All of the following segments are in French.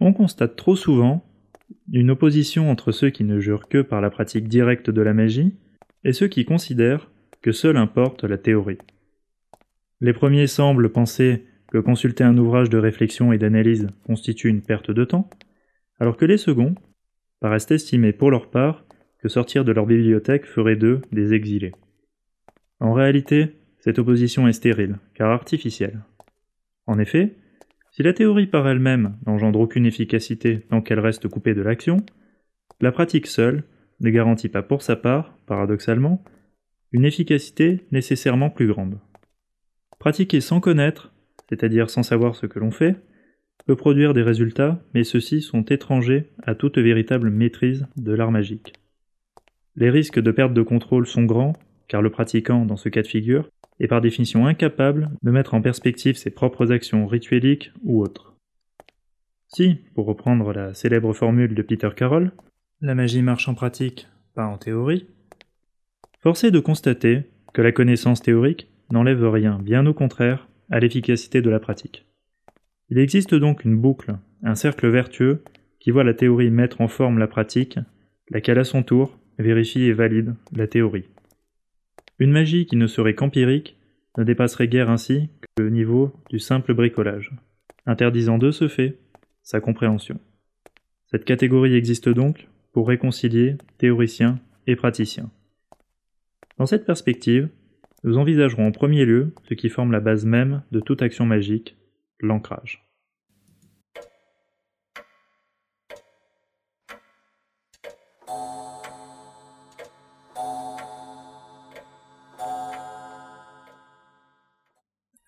On constate trop souvent une opposition entre ceux qui ne jurent que par la pratique directe de la magie et ceux qui considèrent que seul importe la théorie. Les premiers semblent penser que consulter un ouvrage de réflexion et d'analyse constitue une perte de temps, alors que les seconds paraissent estimer pour leur part que sortir de leur bibliothèque ferait d'eux des exilés. En réalité, cette opposition est stérile, car artificielle. En effet, si la théorie par elle-même n'engendre aucune efficacité tant qu'elle reste coupée de l'action, la pratique seule ne garantit pas pour sa part, paradoxalement, une efficacité nécessairement plus grande. Pratiquer sans connaître, c'est-à-dire sans savoir ce que l'on fait, peut produire des résultats, mais ceux-ci sont étrangers à toute véritable maîtrise de l'art magique. Les risques de perte de contrôle sont grands, car le pratiquant, dans ce cas de figure, est par définition incapable de mettre en perspective ses propres actions ritueliques ou autres. Si, pour reprendre la célèbre formule de Peter Carroll, la magie marche en pratique, pas en théorie, force est de constater que la connaissance théorique n'enlève rien, bien au contraire, à l'efficacité de la pratique. Il existe donc une boucle, un cercle vertueux, qui voit la théorie mettre en forme la pratique, laquelle à son tour vérifie et valide la théorie. Une magie qui ne serait qu'empirique ne dépasserait guère ainsi que le niveau du simple bricolage, interdisant de ce fait sa compréhension. Cette catégorie existe donc pour réconcilier théoriciens et praticiens. Dans cette perspective, nous envisagerons en premier lieu ce qui forme la base même de toute action magique, l'ancrage.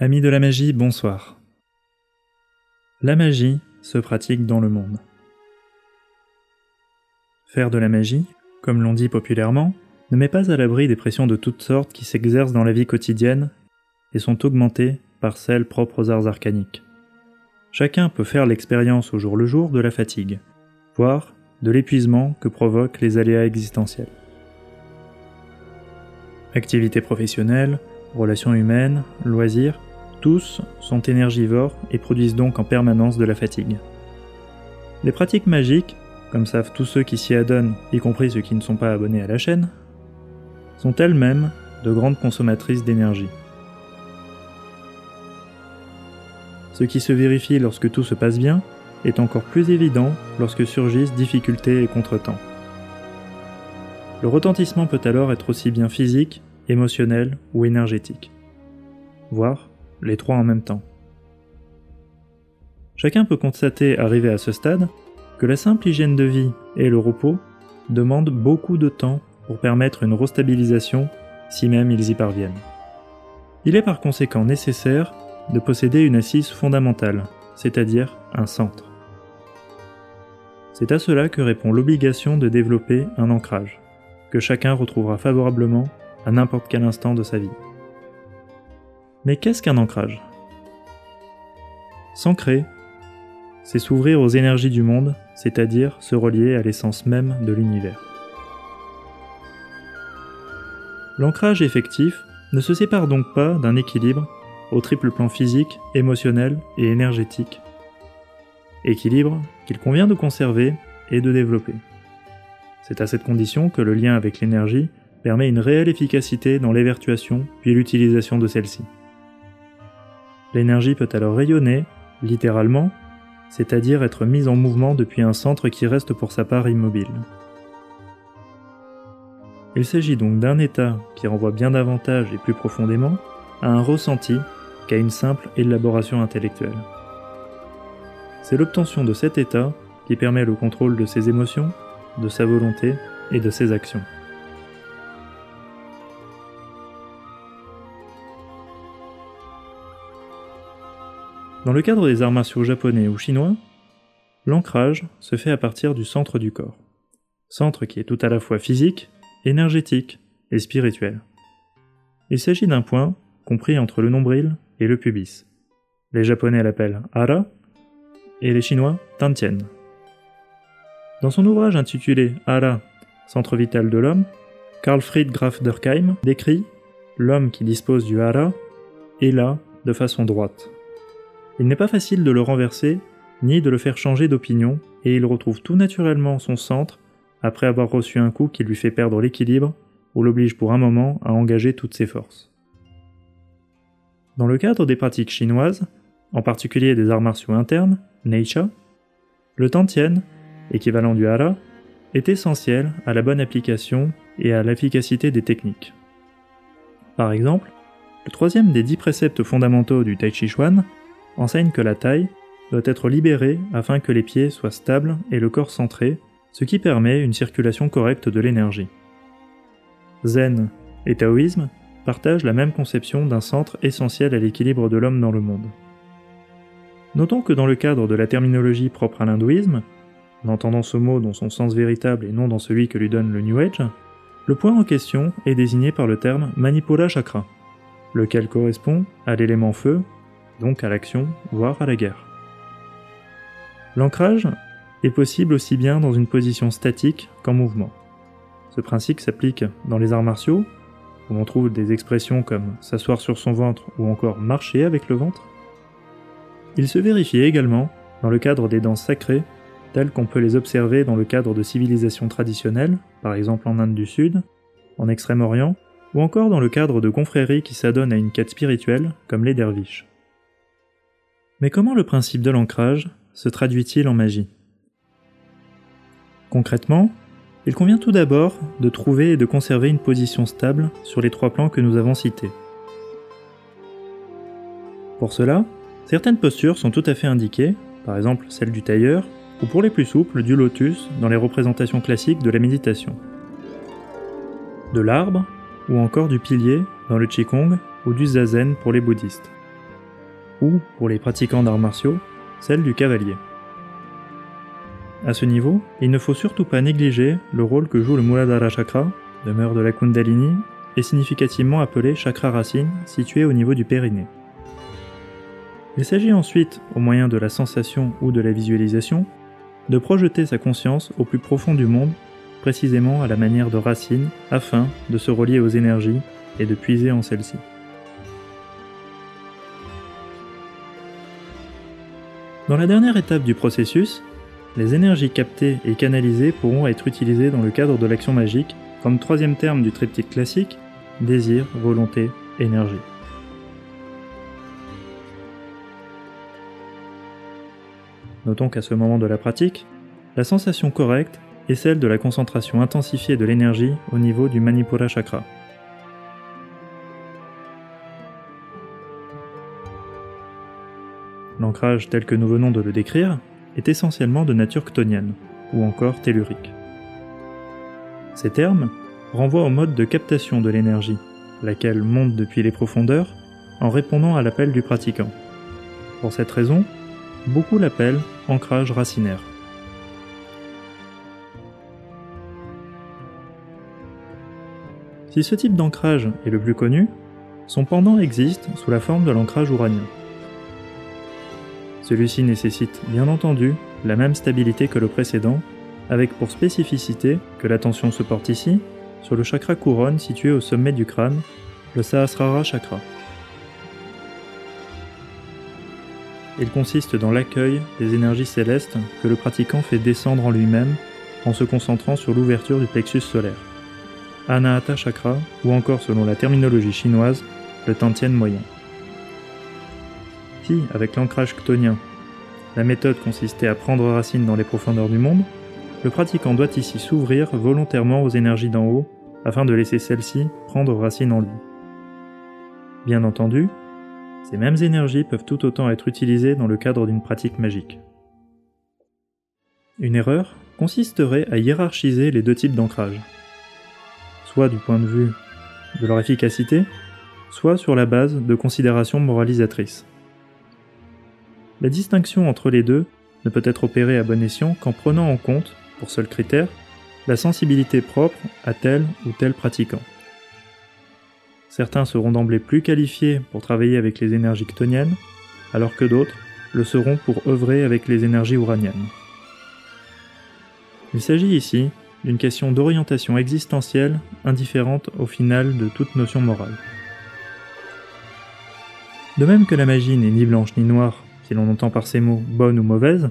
Amis de la magie, bonsoir. La magie se pratique dans le monde. Faire de la magie, comme l'on dit populairement, ne met pas à l'abri des pressions de toutes sortes qui s'exercent dans la vie quotidienne et sont augmentées par celles propres aux arts arcaniques. Chacun peut faire l'expérience au jour le jour de la fatigue, voire de l'épuisement que provoquent les aléas existentiels. Activités professionnelles, relations humaines, loisirs, tous sont énergivores et produisent donc en permanence de la fatigue. Les pratiques magiques, comme savent tous ceux qui s'y adonnent, y compris ceux qui ne sont pas abonnés à la chaîne, sont elles-mêmes de grandes consommatrices d'énergie. Ce qui se vérifie lorsque tout se passe bien est encore plus évident lorsque surgissent difficultés et contretemps. Le retentissement peut alors être aussi bien physique, émotionnel ou énergétique, voire les trois en même temps. Chacun peut constater, arrivé à ce stade, que la simple hygiène de vie et le repos demandent beaucoup de temps pour permettre une restabilisation si même ils y parviennent. Il est par conséquent nécessaire de posséder une assise fondamentale, c'est-à-dire un centre. C'est à cela que répond l'obligation de développer un ancrage, que chacun retrouvera favorablement à n'importe quel instant de sa vie. Mais qu'est-ce qu'un ancrage? S'ancrer, c'est s'ouvrir aux énergies du monde, c'est-à-dire se relier à l'essence même de l'univers. L'ancrage effectif ne se sépare donc pas d'un équilibre au triple plan physique, émotionnel et énergétique. Équilibre qu'il convient de conserver et de développer. C'est à cette condition que le lien avec l'énergie permet une réelle efficacité dans l'évertuation puis l'utilisation de celle-ci. L'énergie peut alors rayonner, littéralement, c'est-à-dire être mise en mouvement depuis un centre qui reste pour sa part immobile. Il s'agit donc d'un état qui renvoie bien davantage et plus profondément à un ressenti qu'à une simple élaboration intellectuelle. C'est l'obtention de cet état qui permet le contrôle de ses émotions, de sa volonté et de ses actions. Dans le cadre des arts martiaux japonais ou chinois, l'ancrage se fait à partir du centre du corps. Centre qui est tout à la fois physique, énergétique et spirituel. Il s'agit d'un point compris entre le nombril et le pubis. Les japonais l'appellent Hara et les chinois Tantien. Dans son ouvrage intitulé Hara, centre vital de l'homme, Karl Fried Graf Durkheim décrit l'homme qui dispose du Hara est là de façon droite. Il n'est pas facile de le renverser ni de le faire changer d'opinion, et il retrouve tout naturellement son centre après avoir reçu un coup qui lui fait perdre l'équilibre ou l'oblige pour un moment à engager toutes ses forces. Dans le cadre des pratiques chinoises, en particulier des arts martiaux internes, Neisha, le Tantien, équivalent du Hara, est essentiel à la bonne application et à l'efficacité des techniques. Par exemple, le troisième des dix préceptes fondamentaux du Tai Chi Chuan enseigne que la taille doit être libérée afin que les pieds soient stables et le corps centré, ce qui permet une circulation correcte de l'énergie. Zen et taoïsme partagent la même conception d'un centre essentiel à l'équilibre de l'homme dans le monde. Notons que dans le cadre de la terminologie propre à l'hindouisme, en entendant ce mot dans son sens véritable et non dans celui que lui donne le New Age, le point en question est désigné par le terme Manipura Chakra, lequel correspond à l'élément feu, donc à l'action, voire à la guerre. L'ancrage est possible aussi bien dans une position statique qu'en mouvement. Ce principe s'applique dans les arts martiaux, où l'on trouve des expressions comme s'asseoir sur son ventre ou encore marcher avec le ventre. Il se vérifie également dans le cadre des danses sacrées telles qu'on peut les observer dans le cadre de civilisations traditionnelles, par exemple en Inde du Sud, en Extrême-Orient, ou encore dans le cadre de confréries qui s'adonnent à une quête spirituelle, comme les derviches. Mais comment le principe de l'ancrage se traduit-il en magie? Concrètement, il convient tout d'abord de trouver et de conserver une position stable sur les trois plans que nous avons cités. Pour cela, certaines postures sont tout à fait indiquées, par exemple celle du tailleur, ou pour les plus souples, du lotus dans les représentations classiques de la méditation. De l'arbre, ou encore du pilier dans le Qigong ou du zazen pour les bouddhistes. Ou, pour les pratiquants d'arts martiaux, celle du cavalier. À ce niveau, il ne faut surtout pas négliger le rôle que joue le Muladhara Chakra, demeure de la Kundalini, et significativement appelé chakra racine, situé au niveau du périnée. Il s'agit ensuite, au moyen de la sensation ou de la visualisation, de projeter sa conscience au plus profond du monde, précisément à la manière de Racine, afin de se relier aux énergies et de puiser en celles-ci. Dans la dernière étape du processus, les énergies captées et canalisées pourront être utilisées dans le cadre de l'action magique comme troisième terme du triptyque classique, désir, volonté, énergie. Notons qu'à ce moment de la pratique, la sensation correcte est celle de la concentration intensifiée de l'énergie au niveau du Manipura Chakra. L'ancrage tel que nous venons de le décrire est essentiellement de nature ctonienne, ou encore tellurique. Ces termes renvoient au mode de captation de l'énergie, laquelle monte depuis les profondeurs en répondant à l'appel du pratiquant. Pour cette raison, beaucoup l'appellent ancrage racinaire. Si ce type d'ancrage est le plus connu, son pendant existe sous la forme de l'ancrage ouranien. Celui-ci nécessite bien entendu la même stabilité que le précédent, avec pour spécificité que l'attention se porte ici, sur le chakra couronne situé au sommet du crâne, le Sahasrara chakra. Il consiste dans l'accueil des énergies célestes que le pratiquant fait descendre en lui-même en se concentrant sur l'ouverture du plexus solaire. Anahata chakra, ou encore selon la terminologie chinoise, le Tantien moyen. Avec l'ancrage chtonien, la méthode consistait à prendre racine dans les profondeurs du monde, le pratiquant doit ici s'ouvrir volontairement aux énergies d'en haut afin de laisser celles-ci prendre racine en lui. Bien entendu, ces mêmes énergies peuvent tout autant être utilisées dans le cadre d'une pratique magique. Une erreur consisterait à hiérarchiser les deux types d'ancrage, soit du point de vue de leur efficacité, soit sur la base de considérations moralisatrices. La distinction entre les deux ne peut être opérée à bon escient qu'en prenant en compte, pour seul critère, la sensibilité propre à tel ou tel pratiquant. Certains seront d'emblée plus qualifiés pour travailler avec les énergies ctoniennes, alors que d'autres le seront pour œuvrer avec les énergies uraniennes. Il s'agit ici d'une question d'orientation existentielle indifférente au final de toute notion morale. De même que la magie n'est ni blanche ni noire si l'on entend par ces mots bonne ou mauvaise,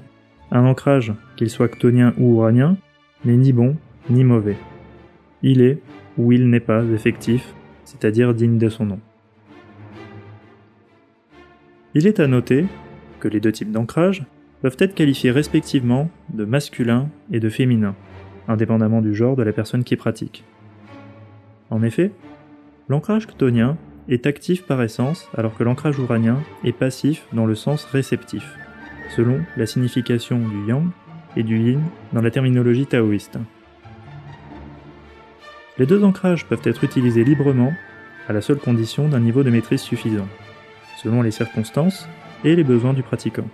un ancrage, qu'il soit ctonien ou uranien, n'est ni bon ni mauvais. Il est ou il n'est pas effectif, c'est-à-dire digne de son nom. Il est à noter que les deux types d'ancrage peuvent être qualifiés respectivement de masculin et de féminin, indépendamment du genre de la personne qui pratique. En effet, l'ancrage ctonien est actif par essence alors que l'ancrage uranien est passif dans le sens réceptif, selon la signification du yang et du yin dans la terminologie taoïste. Les deux ancrages peuvent être utilisés librement à la seule condition d'un niveau de maîtrise suffisant, selon les circonstances et les besoins du pratiquant.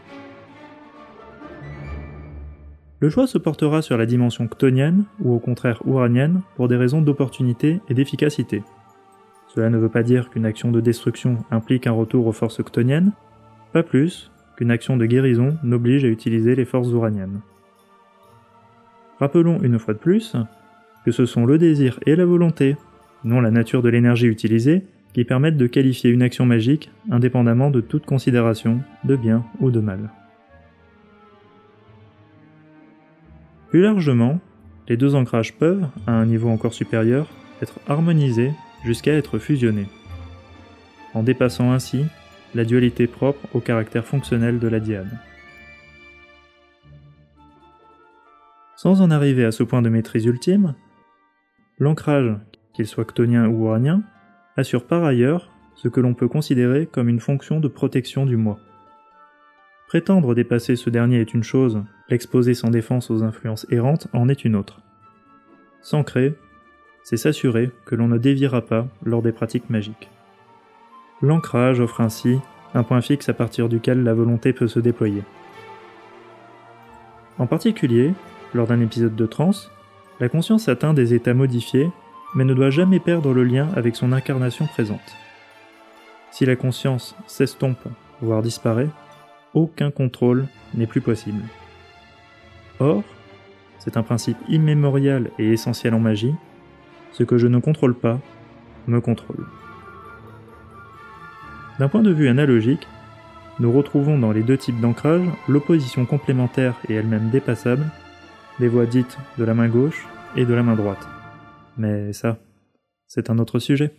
Le choix se portera sur la dimension ctonienne ou au contraire uranienne pour des raisons d'opportunité et d'efficacité. Cela ne veut pas dire qu'une action de destruction implique un retour aux forces ctoniennes, pas plus qu'une action de guérison n'oblige à utiliser les forces uraniennes. Rappelons une fois de plus que ce sont le désir et la volonté, non la nature de l'énergie utilisée, qui permettent de qualifier une action magique indépendamment de toute considération de bien ou de mal. Plus largement, les deux ancrages peuvent, à un niveau encore supérieur, être harmonisés jusqu'à être fusionnés, en dépassant ainsi la dualité propre au caractère fonctionnel de la diade. Sans en arriver à ce point de maîtrise ultime, l'ancrage, qu'il soit ctonien ou uranien, assure par ailleurs ce que l'on peut considérer comme une fonction de protection du moi. Prétendre dépasser ce dernier est une chose, l'exposer sans défense aux influences errantes en est une autre. S'ancrer, c'est s'assurer que l'on ne déviera pas lors des pratiques magiques. L'ancrage offre ainsi un point fixe à partir duquel la volonté peut se déployer. En particulier, lors d'un épisode de transe, la conscience atteint des états modifiés, mais ne doit jamais perdre le lien avec son incarnation présente. Si la conscience s'estompe, voire disparaît, aucun contrôle n'est plus possible. Or, c'est un principe immémorial et essentiel en magie, ce que je ne contrôle pas me contrôle. D'un point de vue analogique, nous retrouvons dans les deux types d'ancrage l'opposition complémentaire et elle-même dépassable des voies dites de la main gauche et de la main droite. Mais ça, c'est un autre sujet.